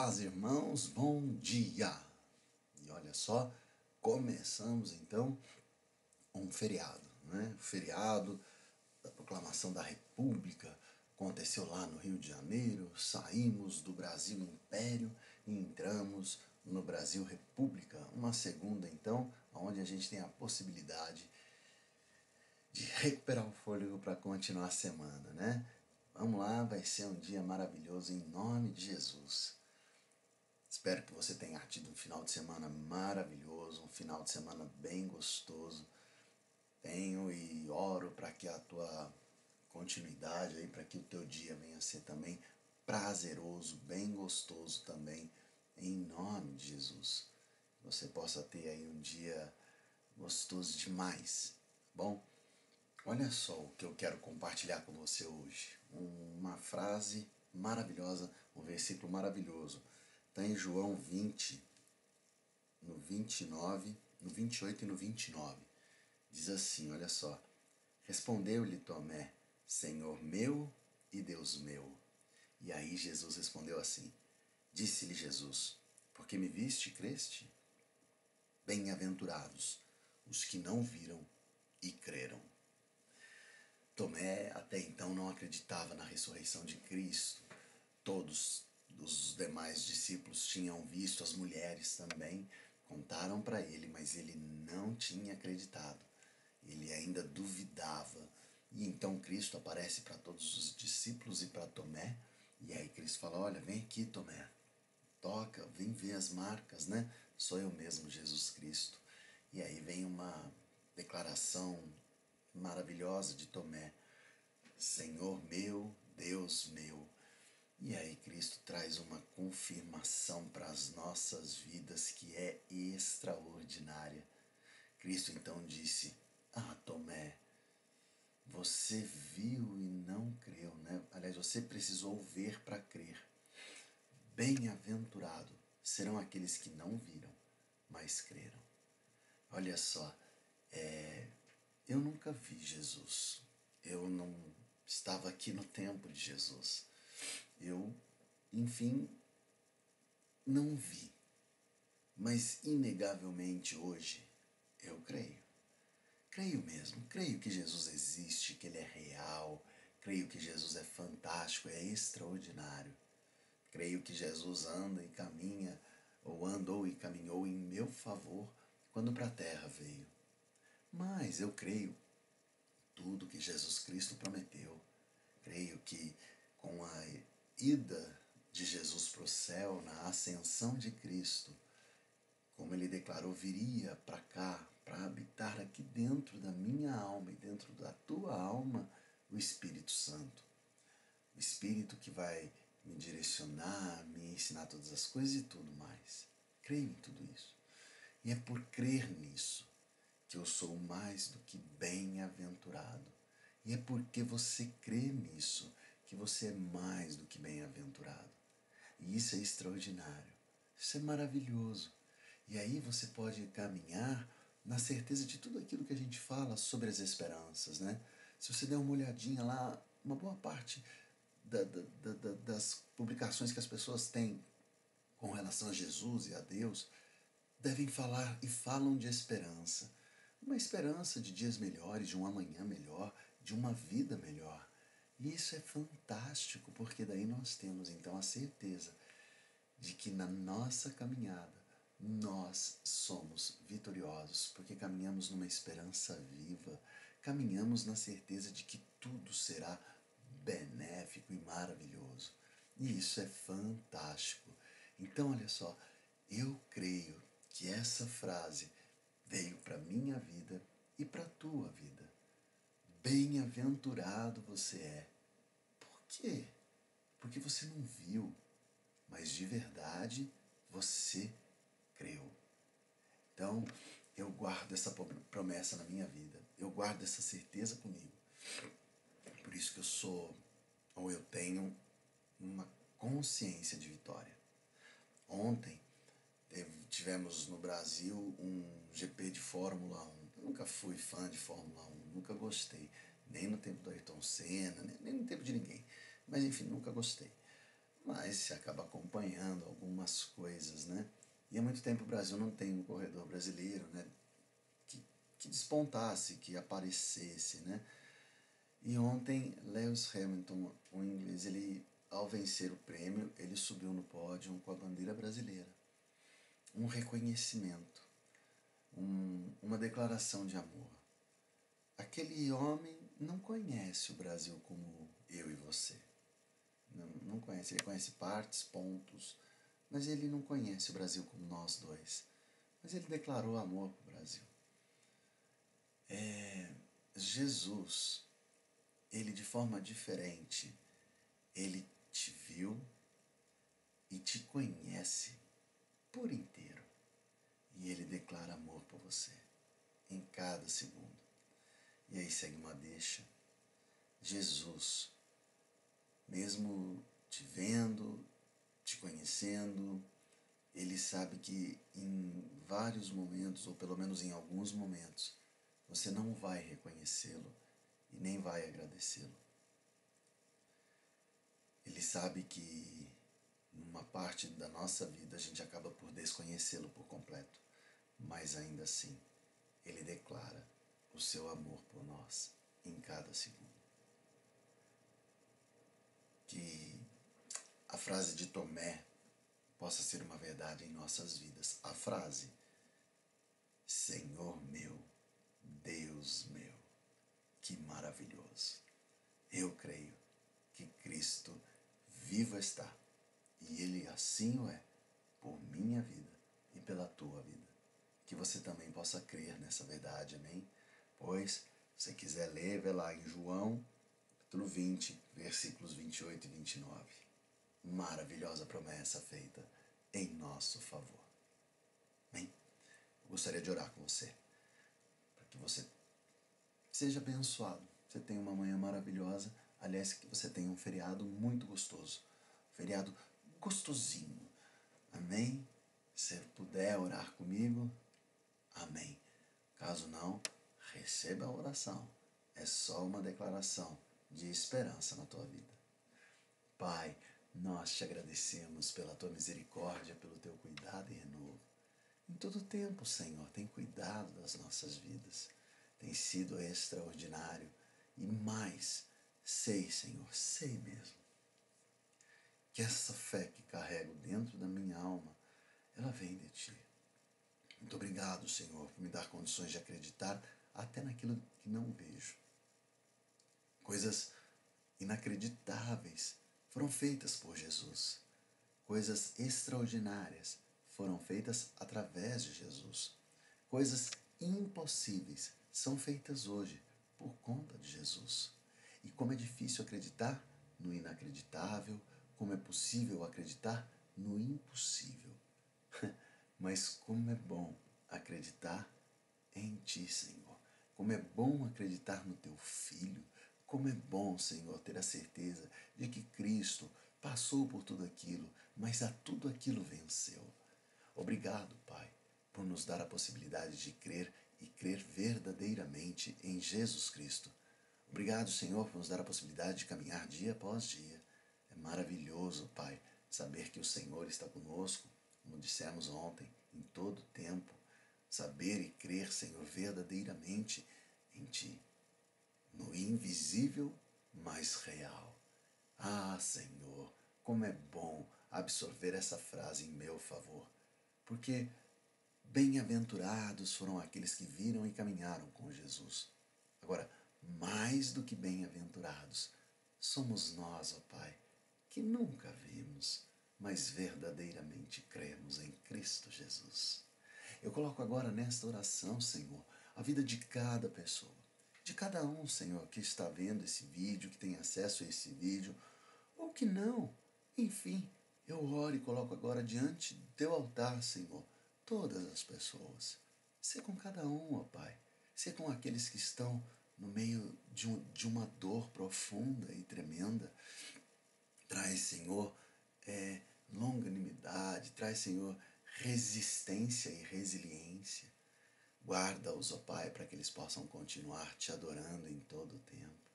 paz, irmãos, bom dia! E olha só, começamos então um feriado, né? Feriado da proclamação da República, aconteceu lá no Rio de Janeiro, saímos do Brasil Império e entramos no Brasil República, uma segunda então, onde a gente tem a possibilidade de recuperar o fôlego para continuar a semana, né? Vamos lá, vai ser um dia maravilhoso em nome de Jesus. Espero que você tenha tido um final de semana maravilhoso, um final de semana bem gostoso. Tenho e oro para que a tua continuidade aí, para que o teu dia venha a ser também prazeroso, bem gostoso também, em nome de Jesus. Você possa ter aí um dia gostoso demais, tá bom? Olha só o que eu quero compartilhar com você hoje. Uma frase maravilhosa, um versículo maravilhoso. Está em João 20, no 29, no 28 e no 29. Diz assim: Olha só. Respondeu-lhe Tomé: Senhor meu e Deus meu. E aí Jesus respondeu assim: Disse-lhe Jesus: Porque me viste, creste? Bem-aventurados os que não viram e creram. Tomé até então não acreditava na ressurreição de Cristo. Todos os demais discípulos tinham visto, as mulheres também contaram para ele, mas ele não tinha acreditado. Ele ainda duvidava. E então Cristo aparece para todos os discípulos e para Tomé. E aí Cristo fala: Olha, vem aqui, Tomé. Toca, vem ver as marcas, né? Sou eu mesmo, Jesus Cristo. E aí vem uma declaração maravilhosa de Tomé: Senhor meu, Deus meu. E aí Cristo traz uma confirmação para as nossas vidas que é extraordinária. Cristo então disse: Ah, Tomé, você viu e não creu, né? Aliás, você precisou ver para crer. Bem-aventurado serão aqueles que não viram, mas creram. Olha só, é, eu nunca vi Jesus. Eu não estava aqui no tempo de Jesus. Eu, enfim, não vi. Mas, inegavelmente, hoje, eu creio. Creio mesmo, creio que Jesus existe, que Ele é real, creio que Jesus é fantástico, é extraordinário. Creio que Jesus anda e caminha, ou andou e caminhou em meu favor quando para a terra veio. Mas eu creio tudo que Jesus Cristo prometeu. Creio que com a ida de Jesus para o céu, na ascensão de Cristo, como ele declarou, viria para cá, para habitar aqui dentro da minha alma e dentro da tua alma o Espírito Santo. O Espírito que vai me direcionar, me ensinar todas as coisas e tudo mais. Creio em tudo isso. E é por crer nisso que eu sou mais do que bem-aventurado. E é porque você crê nisso que você é mais do que bem-aventurado. E isso é extraordinário. Isso é maravilhoso. E aí você pode caminhar na certeza de tudo aquilo que a gente fala sobre as esperanças, né? Se você der uma olhadinha lá, uma boa parte da, da, da, das publicações que as pessoas têm com relação a Jesus e a Deus devem falar e falam de esperança uma esperança de dias melhores, de um amanhã melhor, de uma vida melhor. E isso é fantástico, porque daí nós temos então a certeza de que na nossa caminhada nós somos vitoriosos, porque caminhamos numa esperança viva, caminhamos na certeza de que tudo será benéfico e maravilhoso. E isso é fantástico. Então, olha só, eu creio que essa frase veio para minha vida e para tua vida. Bem-aventurado você é. Por quê? Porque você não viu, mas de verdade você creu. Então, eu guardo essa promessa na minha vida. Eu guardo essa certeza comigo. Por isso que eu sou, ou eu tenho, uma consciência de vitória. Ontem, tivemos no Brasil um GP de Fórmula 1. Eu nunca fui fã de Fórmula 1, nunca gostei. Nem no tempo do Ayrton Senna, nem no tempo de ninguém. Mas enfim, nunca gostei. mas se acaba acompanhando algumas coisas, né? E há muito tempo o Brasil não tem um corredor brasileiro, né? Que, que despontasse, que aparecesse, né? E ontem, Lewis Hamilton, o inglês, ele, ao vencer o prêmio, ele subiu no pódio com a bandeira brasileira. Um reconhecimento, um, uma declaração de amor. Aquele homem não conhece o Brasil como eu e você. Não, não conhece. Ele conhece partes, pontos, mas ele não conhece o Brasil como nós dois. Mas ele declarou amor para o Brasil. É, Jesus, ele de forma diferente, ele te viu e te conhece por inteiro. E ele declara amor por você em cada segundo. E aí segue uma deixa. Jesus, mesmo te vendo, te conhecendo, ele sabe que em vários momentos, ou pelo menos em alguns momentos, você não vai reconhecê-lo e nem vai agradecê-lo. Ele sabe que numa parte da nossa vida a gente acaba por desconhecê-lo por completo, mas ainda assim, ele declara o seu amor por nós em cada segundo. Que a frase de Tomé possa ser uma verdade em nossas vidas. A frase: Senhor meu, Deus meu, que maravilhoso. Eu creio que Cristo vivo está e Ele assim o é por minha vida e pela tua vida. Que você também possa crer nessa verdade, amém? Pois, se quiser ler, vê lá em João, capítulo 20, versículos 28 e 29. Maravilhosa promessa feita em nosso favor. Amém? Eu gostaria de orar com você, para que você seja abençoado. Você tenha uma manhã maravilhosa. Aliás, que você tenha um feriado muito gostoso. Um feriado gostosinho. Amém? Se puder orar comigo, amém. Caso não, receba a oração. É só uma declaração de esperança na tua vida. Pai, nós te agradecemos pela tua misericórdia, pelo teu cuidado e renovo. Em todo tempo, Senhor, tem cuidado das nossas vidas. Tem sido extraordinário. E mais, sei, Senhor, sei mesmo, que essa fé que carrego dentro da minha alma, ela vem de Ti. Muito obrigado, Senhor, por me dar condições de acreditar até naquilo que não vejo. Coisas inacreditáveis foram feitas por Jesus. Coisas extraordinárias foram feitas através de Jesus. Coisas impossíveis são feitas hoje por conta de Jesus. E como é difícil acreditar no inacreditável, como é possível acreditar no impossível. Mas como é bom acreditar em Ti, Senhor. Como é bom acreditar no teu filho. Como é bom, Senhor, ter a certeza de que Cristo passou por tudo aquilo, mas a tudo aquilo venceu. Obrigado, Pai, por nos dar a possibilidade de crer e crer verdadeiramente em Jesus Cristo. Obrigado, Senhor, por nos dar a possibilidade de caminhar dia após dia. É maravilhoso, Pai, saber que o Senhor está conosco, como dissemos ontem, em todo tempo saber e crer, Senhor, verdadeiramente em Ti, no invisível, mas real. Ah, Senhor, como é bom absorver essa frase em meu favor, porque bem-aventurados foram aqueles que viram e caminharam com Jesus. Agora, mais do que bem-aventurados, somos nós, ó Pai, que nunca vimos, mas verdadeiramente cremos em Cristo Jesus. Eu coloco agora nesta oração, Senhor, a vida de cada pessoa, de cada um, Senhor, que está vendo esse vídeo, que tem acesso a esse vídeo, ou que não. Enfim, eu oro e coloco agora diante do teu altar, Senhor, todas as pessoas. Ser com cada um, ó Pai. Ser com aqueles que estão no meio de, um, de uma dor profunda e tremenda. Traz, Senhor, é, longanimidade, traz, Senhor, resistência e resiliência. Guarda-os, ó Pai, para que eles possam continuar te adorando em todo o tempo.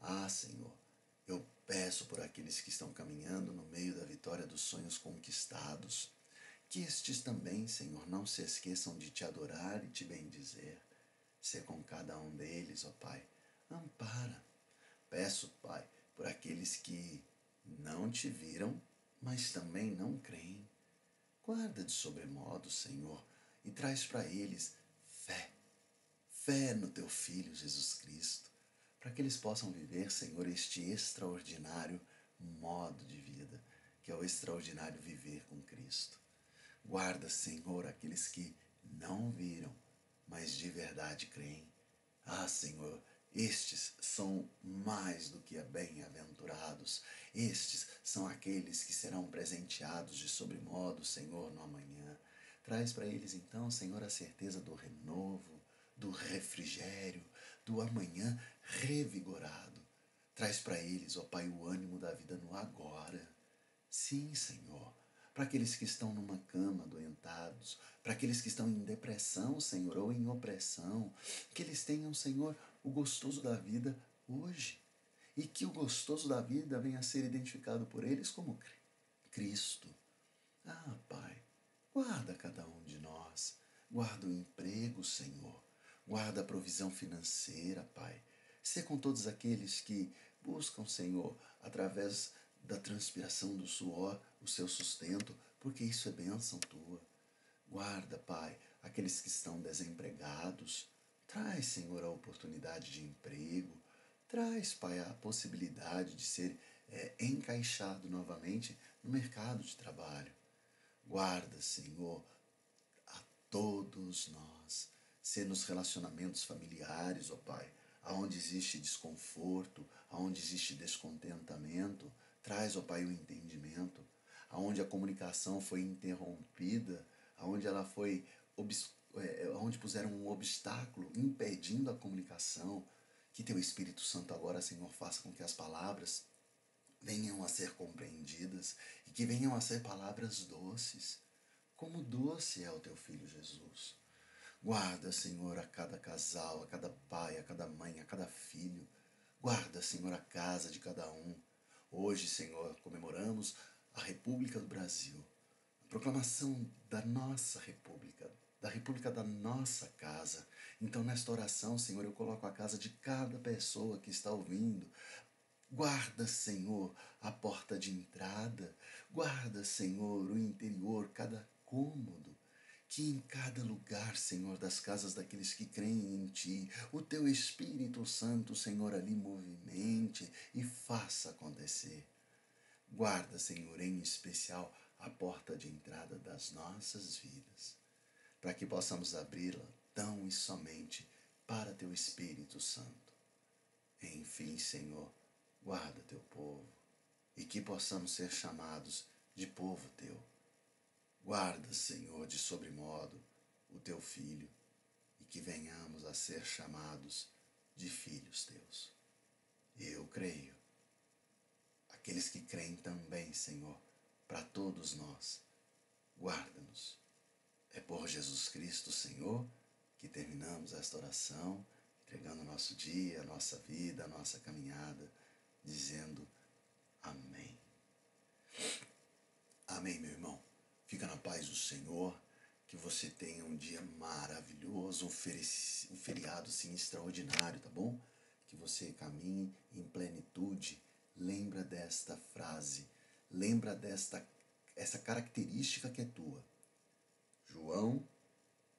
Ah, Senhor, Eu peço por aqueles que estão caminhando no meio da vitória dos sonhos conquistados, que estes também, Senhor, não se esqueçam de te adorar e te bendizer. Ser com cada um deles, ó Pai. Ampara. Peço, Pai, por aqueles que não te viram, mas também não creem. Guarda de sobremodo, Senhor, e traz para eles fé. Fé no teu Filho Jesus Cristo, para que eles possam viver, Senhor, este extraordinário modo de vida, que é o extraordinário viver com Cristo. Guarda, Senhor, aqueles que não viram, mas de verdade creem. Ah, Senhor, estes são mais do que bem-aventurados. Estes são aqueles que serão presenteados de sobremodo, Senhor, no amanhã. Traz para eles, então, Senhor, a certeza do renovo, do refrigério, do amanhã revigorado. Traz para eles, ó Pai, o ânimo da vida no agora. Sim, Senhor para aqueles que estão numa cama adoentados, para aqueles que estão em depressão, Senhor, ou em opressão, que eles tenham, Senhor, o gostoso da vida hoje. E que o gostoso da vida venha a ser identificado por eles como Cristo. Ah, Pai, guarda cada um de nós. Guarda o emprego, Senhor. Guarda a provisão financeira, Pai. Ser com todos aqueles que buscam, Senhor, através da transpiração do suor, o seu sustento, porque isso é bênção tua. Guarda, Pai, aqueles que estão desempregados. Traz, Senhor, a oportunidade de emprego. Traz, Pai, a possibilidade de ser é, encaixado novamente no mercado de trabalho. Guarda, Senhor, a todos nós, ser nos relacionamentos familiares, ó Pai, aonde existe desconforto, aonde existe descontentamento, Traz, ó Pai, o entendimento, aonde a comunicação foi interrompida, aonde ela foi é, onde puseram um obstáculo impedindo a comunicação, que teu Espírito Santo agora, Senhor, faça com que as palavras venham a ser compreendidas e que venham a ser palavras doces, como doce é o teu filho Jesus. Guarda, Senhor, a cada casal, a cada pai, a cada mãe, a cada filho. Guarda, Senhor, a casa de cada um. Hoje, Senhor, comemoramos a República do Brasil, a proclamação da nossa República, da República da nossa casa. Então, nesta oração, Senhor, eu coloco a casa de cada pessoa que está ouvindo. Guarda, Senhor, a porta de entrada. Guarda, Senhor, o interior, cada cômodo que em cada lugar, Senhor, das casas daqueles que creem em Ti, o Teu Espírito Santo, Senhor, ali movimente e faça acontecer. Guarda, Senhor, em especial a porta de entrada das nossas vidas, para que possamos abri-la tão e somente para Teu Espírito Santo. Enfim, Senhor, guarda Teu povo e que possamos ser chamados de povo Teu Guarda, Senhor, de sobremodo o teu filho e que venhamos a ser chamados de filhos teus. Eu creio. Aqueles que creem também, Senhor, para todos nós, Jesus Cristo, Senhor, que terminamos esta oração, entregando o nosso dia, a nossa vida, a nossa caminhada, dizendo Amém. Amém, meu irmão. Fica na paz do Senhor. Que você tenha um dia maravilhoso, um, um feriado assim, extraordinário, tá bom? Que você caminhe em plenitude. Lembra desta frase, lembra desta essa característica que é tua. João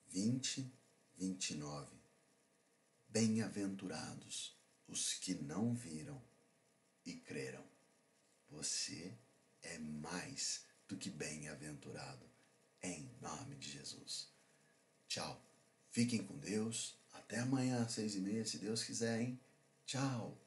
20, 29. Bem-aventurados os que não viram e creram. Você é mais do que bem-aventurado, em nome de Jesus. Tchau. Fiquem com Deus. Até amanhã às seis e meia, se Deus quiser, hein? Tchau.